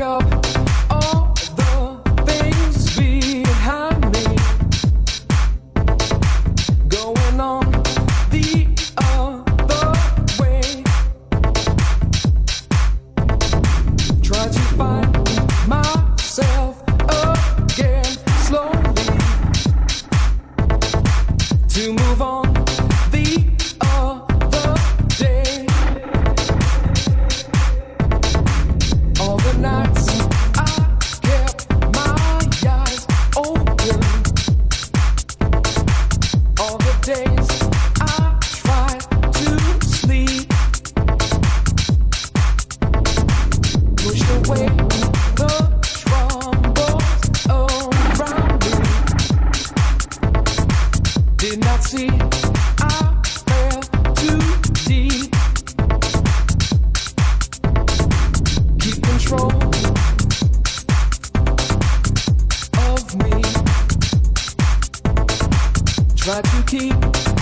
I'll up Try to keep